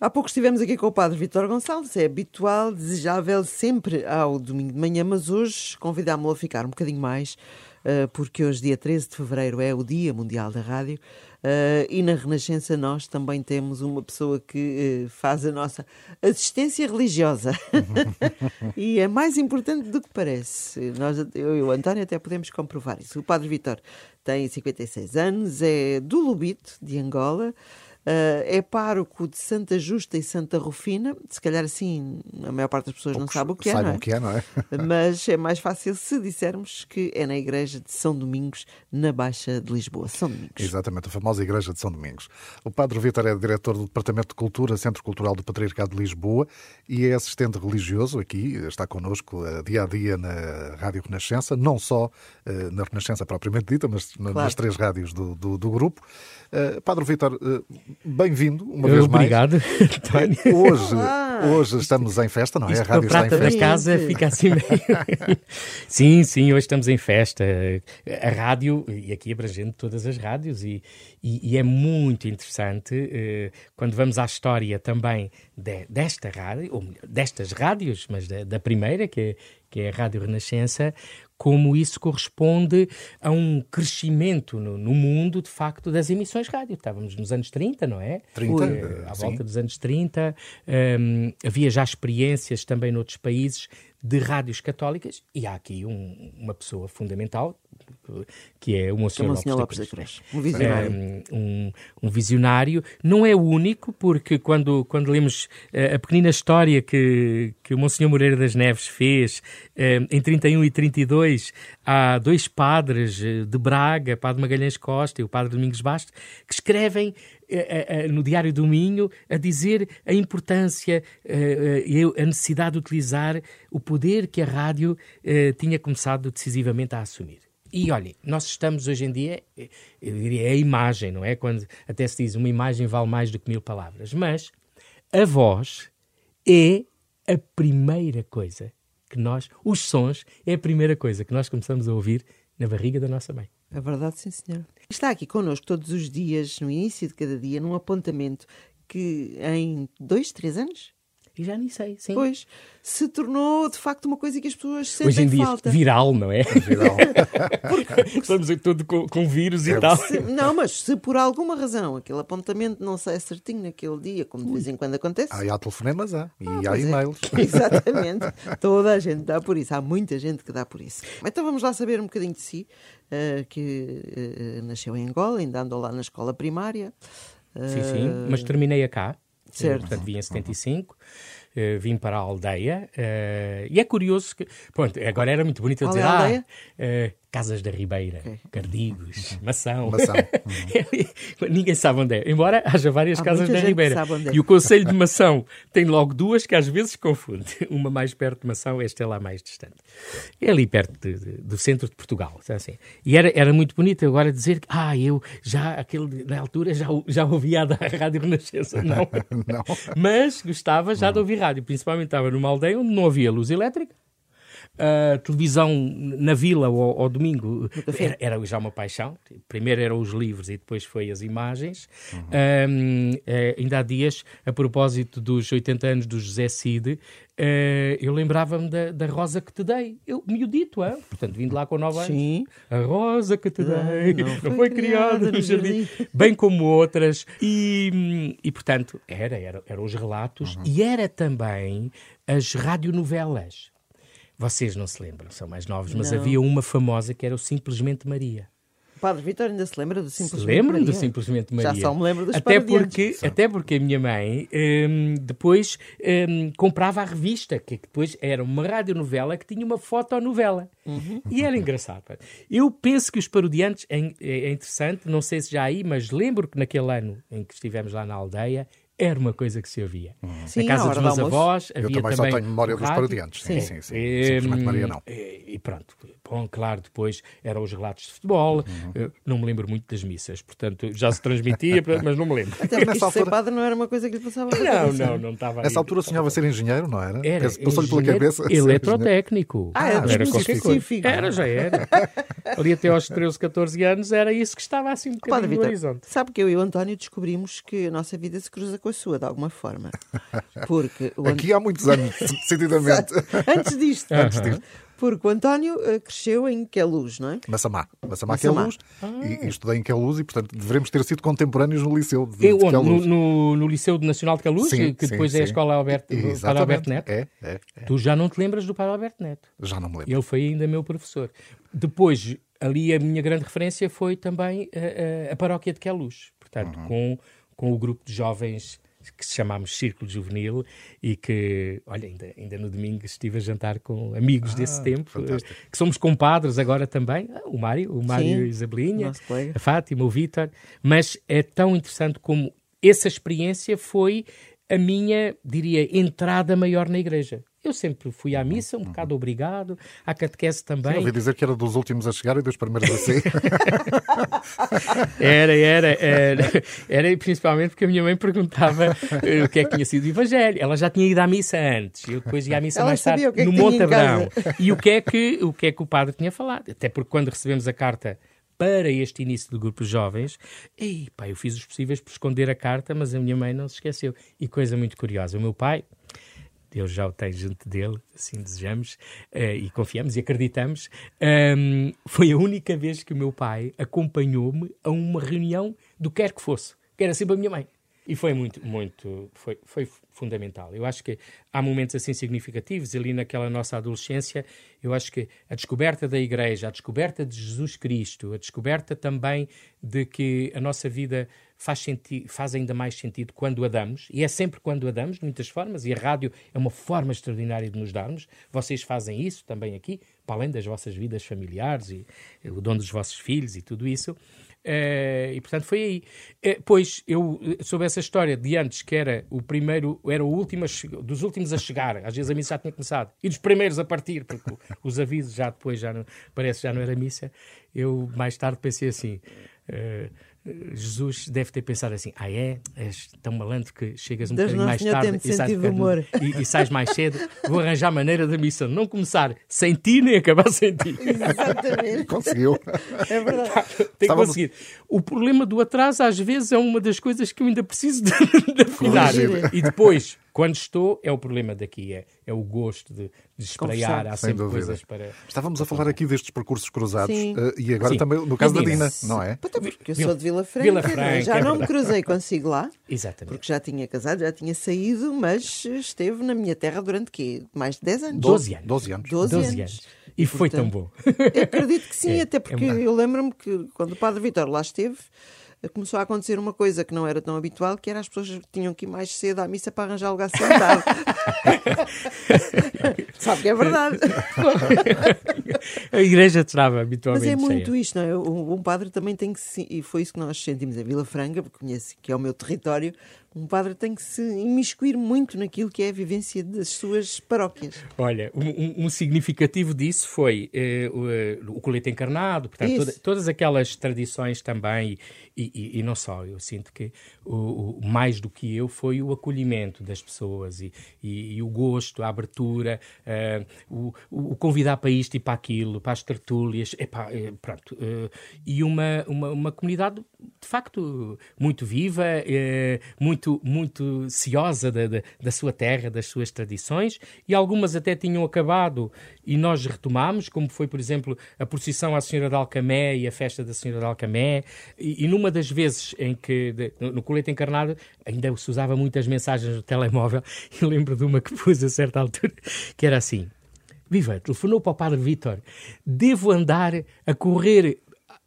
Há pouco estivemos aqui com o padre Vitor Gonçalves, é habitual, desejável sempre ao domingo de manhã, mas hoje convidámo-lo a ficar um bocadinho mais, eh, porque hoje, dia 13 de fevereiro, é o Dia Mundial da Rádio eh, e na Renascença nós também temos uma pessoa que eh, faz a nossa assistência religiosa e é mais importante do que parece. Nós, eu e o António até podemos comprovar isso. O padre Vitor tem 56 anos, é do Lubito, de Angola. Uh, é pároco de Santa Justa e Santa Rufina. Se calhar assim, a maior parte das pessoas Poucos não sabe o que é, não é? o que é, não é? Mas é mais fácil se dissermos que é na igreja de São Domingos, na Baixa de Lisboa. São Domingos. Exatamente, a famosa igreja de São Domingos. O Padre Vítor é diretor do Departamento de Cultura, Centro Cultural do Patriarcado de Lisboa e é assistente religioso aqui, está connosco uh, dia a dia na Rádio Renascença, não só uh, na Renascença propriamente dita, mas claro. nas três rádios do, do, do grupo. Padre Vítor, bem-vindo uma vez Obrigado, mais. Obrigado, Hoje, hoje estamos em festa, não é? Isto a rádio está em festa. da casa fica assim meio... sim, sim, hoje estamos em festa. A rádio, e aqui abrangendo todas as rádios, e, e, e é muito interessante uh, quando vamos à história também de, desta rádio, ou destas rádios, mas da, da primeira, que é, que é a Rádio Renascença, como isso corresponde a um crescimento no, no, mundo, de facto, das emissões rádio. Estávamos nos anos 30, não é? 30, uh, à volta dos anos 30. Um, havia já experiências também noutros países de rádios católicas e há aqui um, uma pessoa fundamental que é o Monsenhor, Monsenhor Lopes, Lopes da Cruz. Um visionário. Um, um, visionário. Não é o único, porque quando, quando lemos uh, a pequenina história que, que o Monsenhor Moreira das Neves fez uh, em 31 e 32, há dois padres uh, de Braga, Padre Magalhães Costa e o Padre Domingos Basto, que escrevem no Diário do Minho a dizer a importância e a necessidade de utilizar o poder que a rádio tinha começado decisivamente a assumir. E olhem, nós estamos hoje em dia, eu diria, a imagem, não é? Quando até se diz uma imagem vale mais do que mil palavras. Mas a voz é a primeira coisa que nós, os sons, é a primeira coisa que nós começamos a ouvir na barriga da nossa mãe. É verdade, sim, senhora. Está aqui connosco todos os dias, no início de cada dia, num apontamento que em dois, três anos e já nem sei, sim. Pois, se tornou de facto uma coisa que as pessoas sentem Hoje em dia, falta. viral, não é? Viral. Porque... Estamos tudo com, com vírus é. e tal. Se, não, mas se por alguma razão aquele apontamento não sai certinho naquele dia, como de vez em quando acontece... Aí há telefonemas, há. E ah, há é. e-mails. É. Exatamente. Toda a gente dá por isso. Há muita gente que dá por isso. Então vamos lá saber um bocadinho de si, uh, que uh, nasceu em Angola, ainda andou lá na escola primária. Uh... Sim, sim. Mas terminei a cá. Certo. Portanto, vim em 75, uh, vim para a aldeia. Uh, e é curioso que. Pronto, agora era muito bonito eu dizer. É ah, uh, Casas da Ribeira, okay. Cardigos, Mação. Mação. Ninguém sabe onde é. Embora haja várias Há casas da Ribeira. É. E o Conselho de Mação tem logo duas que às vezes confunde. Uma mais perto de Mação, esta é lá mais distante. É ali perto de, de, do centro de Portugal. Assim. E era, era muito bonito agora dizer que, ah, eu já, aquele, na altura, já, já ouvia a Rádio Renascença. Não. não. Mas gostava já de ouvir rádio. Principalmente estava numa aldeia onde não havia luz elétrica a televisão na vila ao, ao domingo era, era, já uma paixão. Primeiro eram os livros e depois foi as imagens. Uhum. Um, eh, ainda há dias, a propósito dos 80 anos do José Cid, uh, eu lembrava-me da, da, Rosa que te dei. Eu, miudito, hein? portanto, vindo lá com 9 anos. Sim. A Rosa que te dei não, não foi, criada no jardim. Bem como outras. E, e portanto, era, era, eram os relatos uhum. e era também as radionovelas. Vocês não se lembram, são mais novos, mas não. havia uma famosa que era o Simplesmente Maria. Padre Vitor ainda se lembra do Simplesmente se lembra do Simplesmente Maria. Já só me lembro dos até porque Até porque a minha mãe um, depois um, comprava a revista, que depois era uma radionovela que tinha uma fotonovela. Uhum. E era engraçado. Eu penso que os parodiantes, é, é interessante, não sei se já aí, mas lembro que naquele ano em que estivemos lá na aldeia, era uma coisa que se ouvia. Hum. Sim, Na casa dos meus avós havia Eu também, também só tenho memória dos parodiantes. Sim, sim, sim. sim. Simplesmente Maria não. E, e, pronto. Bom, claro, depois eram os relatos de futebol. Uhum. Não me lembro muito das missas. Portanto, já se transmitia, mas não me lembro. Até porque altura... ser padre não era uma coisa que lhe passava Não, não, não estava Nessa altura sonhava ser engenheiro, não era? Era. Passou-lhe pela cabeça. Eletrotécnico. Ah, era, era específico. Era, já era. Ali até aos 13, 14 anos era isso que estava assim um bocadinho no horizonte. Sabe que eu e o António descobrimos que a nossa vida se cruza com com a sua, de alguma forma. Porque Aqui há muitos anos, decididamente. Antes disto. Antes disto. Porque o António uh, cresceu em Queluz, não é? Massamá. Massamá, Massamá. Queluz. Ah. E, e estudei em Queluz e, portanto, devemos ter sido contemporâneos no liceu de, Eu, de onde? Queluz. No, no, no Liceu Nacional de Caluz, Sim, que sim, depois é a sim. Escola Alberto, Padre. Alberto Neto. É, é, é. Tu já não te lembras do Padre Alberto Neto. Já não me lembro. Ele foi ainda meu professor. Depois, ali a minha grande referência foi também a, a, a paróquia de Queluz. Portanto, Uhum. com, com o grupo de jovens que se chamámos Círculo Juvenil e que, olha, ainda, ainda no domingo estive a jantar com amigos desse tempo, Ah, fantástico. eh, que somos compadres agora também, Ah, o Mário, o Mário Sim, Isabelinha, a Fátima, o Vítor, mas é tão interessante como essa experiência foi a minha, diria, entrada maior na igreja. Eu sempre fui à missa, um bocado obrigado, à catequese Eu também. ouvi dizer que era dos últimos a chegar e dos primeiros a sair. Era, era, era, era principalmente porque a minha mãe perguntava eh, o que é que tinha sido o Evangelho. Ela já tinha ido à missa antes, eu depois ia à missa Ela mais tarde é no Monte Abrão. E o que, é que, o que é que o padre tinha falado? Até porque quando recebemos a carta para este início do grupo de jovens, ei, pá, eu fiz os possíveis por esconder a carta, mas a minha mãe não se esqueceu. E coisa muito curiosa, o meu pai, Deus já o tem junto dele, assim desejamos, eh, e confiamos e acreditamos. Ahm, foi a única vez que o meu pai acompanhou-me a uma reunião do quer que fosse, que era sempre a minha mãe. E foi muito, muito, foi, foi fundamental. Eu acho que há momentos assim significativos, ali naquela nossa adolescência, eu acho que a descoberta da Igreja, a descoberta de Jesus Cristo, a descoberta também de que a nossa vida faz, senti faz ainda mais sentido quando a damos, e é sempre quando a damos, de muitas formas, e a rádio é uma forma extraordinária de nos darmos. Vocês fazem isso também aqui, para além das vossas vidas familiares e o dom dos vossos filhos e tudo isso. Eh, e portanto foi aí. Eh, pois eu eh, soube essa história de antes que era o primeiro, era o último a dos últimos a chegar, às vezes a missa já tinha começado, e dos primeiros a partir, porque os avisos já depois já não, parece já não era missa. Eu mais tarde pensei assim. eh, Jesus deve ter pensado assim: ah, é? És tão malandro que chegas um Deus bocadinho mais tarde e sais, e, e sais mais cedo. Vou arranjar maneira da missa não começar sem ti nem acabar sem ti. Exatamente. Conseguiu. É verdade. Tem que Estávamos- conseguir. O problema do atraso, às vezes, é uma das coisas que eu ainda preciso de, de afinar. Corrigir. E depois, quando estou, é o problema daqui. É, é o gosto de, de espraiar. Há Sem sempre dúvida. coisas para. Estávamos a falar aqui destes percursos cruzados Sim. eh, e agora Sim. também no caso da Dina. Não é? Porque eu sou de Vila Franca, Vila é? Franca, já é não me cruzei consigo lá, Exatamente. porque já tinha casado, já tinha saído, mas esteve na minha terra durante quê? Mais de 10 anos? 12 anos. 12 anos. 12 12 anos. anos. E foi tão bom. Eu acredito que sim, É, até é porque verdade. eu lembro-me que quando o Padre Vitor lá esteve, começou a acontecer uma coisa que não era tão habitual, que era as pessoas tinham que ir mais cedo à missa para arranjar lugar sentado. Sabe que é verdade. A igreja estava Mas habitualmente é muito cheia. isto, não é? Um, padre também tem que se, e foi isso que nós sentimos em Vila Franca, porque conheço que é o meu território, um padre tem que se imiscuir muito naquilo que é a vivência das suas paróquias. Olha, um, um- significativo disso foi eh, o, eh, o colete encarnado, portanto, toda- todas aquelas tradições também, e, e- e não só, eu sinto que o, o- mais do que eu foi o acolhimento das pessoas e, e- o gosto, a abertura, eh, o, convidar para isto e para aquilo, para as tertúlias, epá, pronto, eh, e uma, uma, uma comunidade de facto muito viva, eh, muito, muito ciosa da, da, da sua terra, das suas tradições, e algumas até tinham acabado e nós retomámos, como foi, por exemplo, a procissão à Senhora de Alcamé e a festa da Senhora de Alcamé, e, e numa das vezes em que, de- no, no colete encarnado, ainda se usava muitas mensagens no telemóvel, e lembro de uma que pus a certa altura, que era assim, Viva, telefonou para o Padre Vítor, devo andar a correr,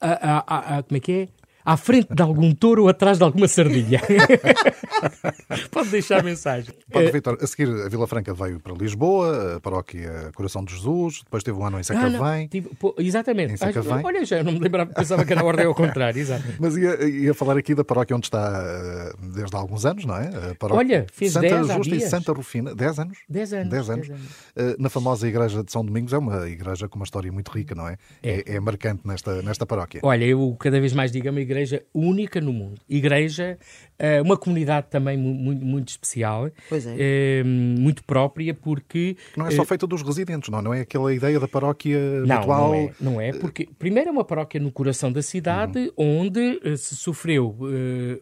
a, a- a- a- como é que é? À frente de algum touro ou atrás de alguma sardinha. Pode deixar a mensagem. Padre Eh, Vitor, a seguir a Vila Franca veio para Lisboa, a paróquia Coração de Jesus, depois teve um ano em ah, Sacavém. tive- pô, exatamente. Em Sacavém. Ah, Olha, já não me lembrava, pensava que era a ordem ao contrário. Exato. Mas ia, ia falar aqui da paróquia onde está eh, desde há alguns anos, não é? A Olha, fez Santa 10 há Justa e. Santa Rufina. 10 anos? 10 anos, 10 anos. 10 anos. Eh, na famosa igreja de São Domingos, é uma igreja com uma história muito rica, não é? É, é marcante nesta, nesta paróquia. Olha, eu cada vez mais digo, é uma igreja única no mundo. Igreja, eh, uma comunidade também mu- muito, muito especial, Pois é. eh, muito própria, porque Não é só feita dos residentes, não, não é aquela ideia da paróquia Não, habitual. não é, não é, porque primeiro é uma paróquia no coração da cidade onde eh, se sofreu eh,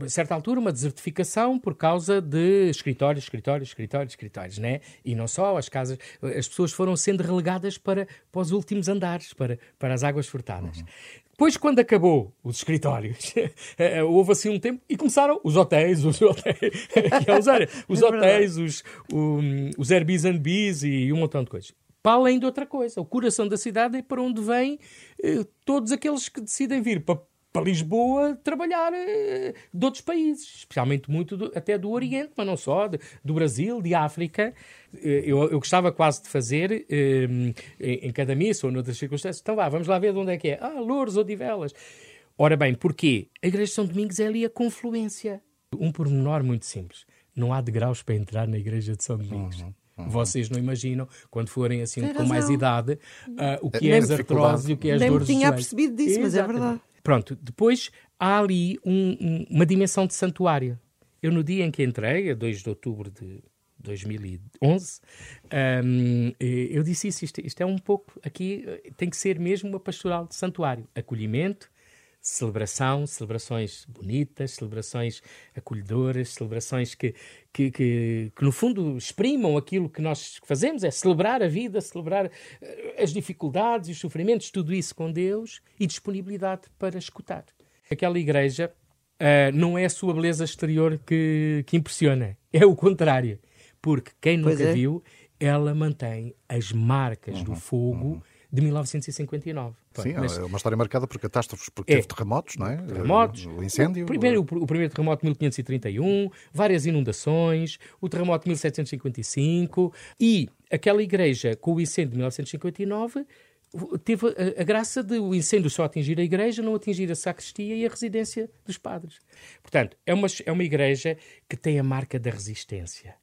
a certa altura, uma desertificação por causa de escritórios, escritórios, escritórios, escritórios, né? E não só, as casas, as pessoas foram sendo relegadas para, para os últimos andares, para, para as águas furtadas. Uhum. Depois, quando acabou os escritórios, eh, houve assim um tempo e começaram os hotéis, os hotéis, os, é hotéis, os, os Airbnbs e um montão de coisas. Para além de outra coisa, o coração da cidade é para onde vêm eh, todos aqueles que decidem vir para para Lisboa trabalhar uh, de outros países, especialmente muito do, até do Oriente, mas não só, de, do Brasil, de África. Uh, eu, eu, gostava quase de fazer uh, em, cada missa ou noutras circunstâncias. Então vá, vamos lá ver de onde é que é. Ah, Louros ou Divelas. Ora bem, porquê? A Igreja de São Domingos é ali a confluência. Um pormenor muito simples. Não há degraus para entrar na Igreja de São Domingos. Uhum. Uhum. Vocês não imaginam, quando forem assim Tem com razão. mais idade, uh, o que é as artroses e o que é as Nem dores Nem tinha percebido disso, mas é verdade. Pronto, depois há ali um, um, uma dimensão de santuário. Eu, no dia em que entrei, a 2 de outubro de 2011, um, eu disse isso, isto, isto, é um pouco, aqui tem que ser mesmo uma pastoral de santuário. Acolhimento, celebração, celebrações bonitas, celebrações acolhedoras, celebrações que, que, que, que, no fundo exprimam aquilo que nós fazemos, é celebrar a vida, celebrar eh, as dificuldades e os sofrimentos, tudo isso com Deus e disponibilidade para escutar. Aquela igreja uh, não é a sua beleza exterior que, que impressiona, é o contrário, porque quem nunca é. viu, ela mantém as marcas uhum, do fogo. Uhum de 1959. Sim, mas, é uma história marcada por catástrofes, porque é, teve terremotos, não é? Terremotos. O incêndio. O primeiro, o primeiro terremoto de 1531, várias inundações, o terremoto de 1755 e aquela igreja com o incêndio de 1959 teve a, a, graça de o incêndio só atingir a igreja, não atingir a sacristia e a residência dos padres. Portanto, é uma, é uma igreja que tem a marca da resistência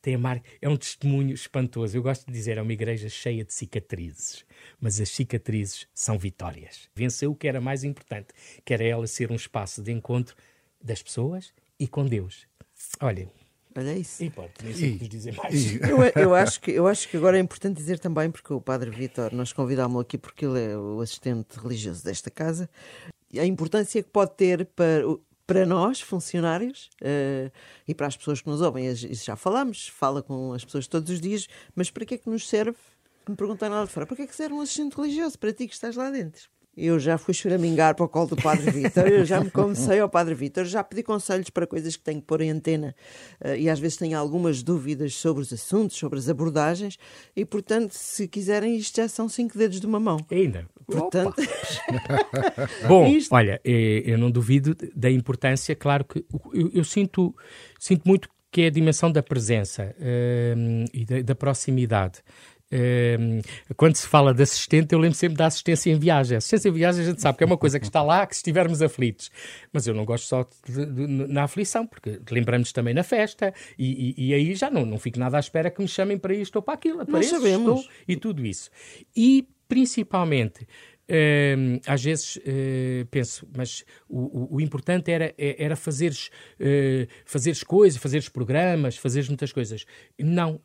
tem a marca, é um testemunho espantoso. Eu gosto de dizer, é uma igreja cheia de cicatrizes, mas as cicatrizes são vitórias. Venceu o que era mais importante, que era ela ser um espaço de encontro das pessoas e com Deus. Olha, Olha isso. E pode, nem sei dizer mais. Eu, eu, acho que, eu acho que agora é importante dizer também, porque o Padre Vitor, nós convidámos-lo aqui porque ele é o assistente religioso desta casa, a importância que pode ter para para nós, funcionários, uh, e para as pessoas que nos ouvem, isso já falamos, fala com as pessoas todos os dias, mas para que é que nos serve? Me perguntaram lá de fora, para que é que serve um assistente religioso para ti que estás lá dentro? Eu já fui choramingar para o colo do Padre Vítor, eu já me comecei ao Padre Vítor, já pedi conselhos para coisas que tenho que pôr em antena uh, e às vezes tenho algumas dúvidas sobre os assuntos, sobre as abordagens e, portanto, se quiserem, isto já são cinco dedos de uma mão. Ainda. Portanto... Bom, isto... olha, eh, eu não duvido da importância, claro que eu, eu sinto, sinto muito que é a dimensão da presença uh, e da, da proximidade. Ehm, quando se fala de assistente, eu lembro sempre da assistência em viagem. assistência em viagem a gente sabe que é uma coisa que está lá, que se estivermos aflitos. Mas eu não gosto só de, de, na aflição, porque lembramos também na festa e, e, e, aí já não, não fico nada à espera que me chamem para isto ou para aquilo. Apareço, Nós sabemos. Estou, e tudo isso. E, principalmente, Uh, às vezes uh, penso, mas o, o, o, importante era, era fazeres, uh, fazeres coisas, fazeres programas, fazeres muitas coisas. Não,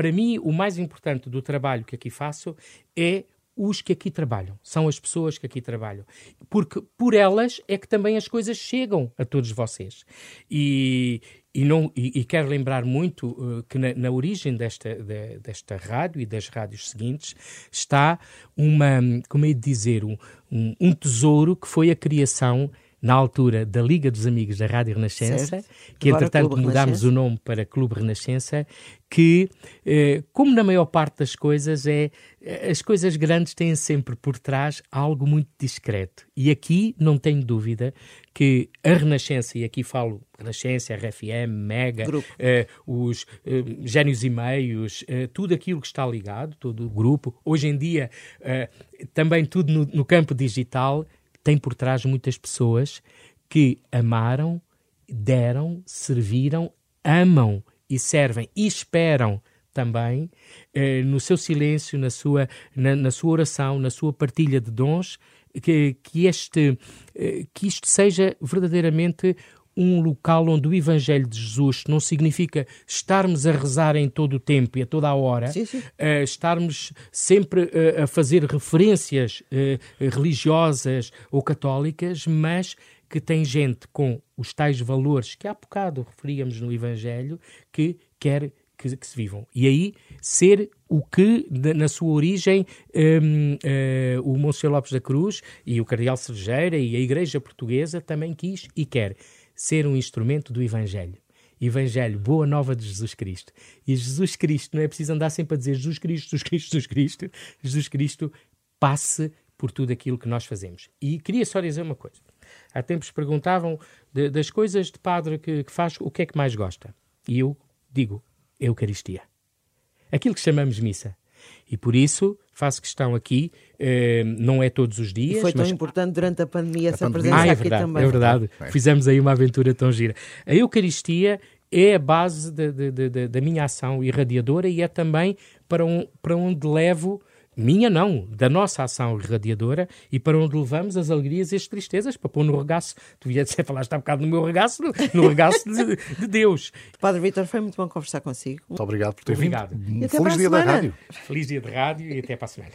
para mim, o mais importante do trabalho que aqui faço é os que aqui trabalham, são as pessoas que aqui trabalham, porque por elas é que também as coisas chegam a todos vocês. E, e, não, e, e quero lembrar muito uh, que na, na origem desta, de, desta rádio e das rádios seguintes está uma, como é de dizer, um, um, um tesouro que foi a criação na altura da Liga dos Amigos da Rádio Renascença, certo. que Agora entretanto Clube mudámos Renascença. o nome para Clube Renascença, que, eh, como na maior parte das coisas, é eh, as coisas grandes têm sempre por trás algo muito discreto. E aqui não tenho dúvida que a Renascença, e aqui falo Renascença, RFM, Mega, eh, os eh, Génios e Meios, eh, tudo aquilo que está ligado, todo o grupo, hoje em dia eh, também tudo no, no campo digital, tem por trás muitas pessoas que amaram, deram, serviram, amam e servem e esperam também eh, no seu silêncio, na sua, na, na, sua oração, na sua partilha de dons, que, que, este, eh, que isto seja verdadeiramente um local onde o Evangelho de Jesus não significa estarmos a rezar em todo o tempo e a toda a hora, sim, sim. Uh, estarmos sempre uh, a fazer referências uh, religiosas ou católicas, mas que tem gente com os tais valores que há bocado referíamos no Evangelho que quer que, que, se vivam. E aí, ser o que, na sua origem, um, uh, eh, o Monsenhor Lopes da Cruz e o Cardeal Cervejeira e a Igreja Portuguesa também quis e quer ser um instrumento do Evangelho. Evangelho, boa nova de Jesus Cristo. E Jesus Cristo, não é preciso andar sempre a dizer Jesus Cristo, Jesus Cristo, Jesus Cristo. Jesus Cristo passe por tudo aquilo que nós fazemos. E queria só dizer uma coisa. Há tempos perguntavam de, das coisas de padre que, que faz, o que é que mais gosta? E eu digo, Eucaristia. Aquilo que chamamos missa. E por isso faço questão aqui, eh, não é todos os dias. E foi tão mas... importante durante a pandemia essa presença ah, é aqui verdade, também. É verdade, é. fizemos aí uma aventura tão gira. A Eucaristia é a base de, da minha ação irradiadora e é também para, um, para onde levo minha não, da nossa ação irradiadora e para onde levamos as alegrias e as tristezas, para pôr no regaço, tu vias falaste há um bocado no meu regaço, no, no regaço de, de, Deus. Padre Vitor, foi muito bom conversar consigo. Muito obrigado por ter obrigado. vindo. Feliz dia da rádio. Feliz dia de rádio e até para a semana.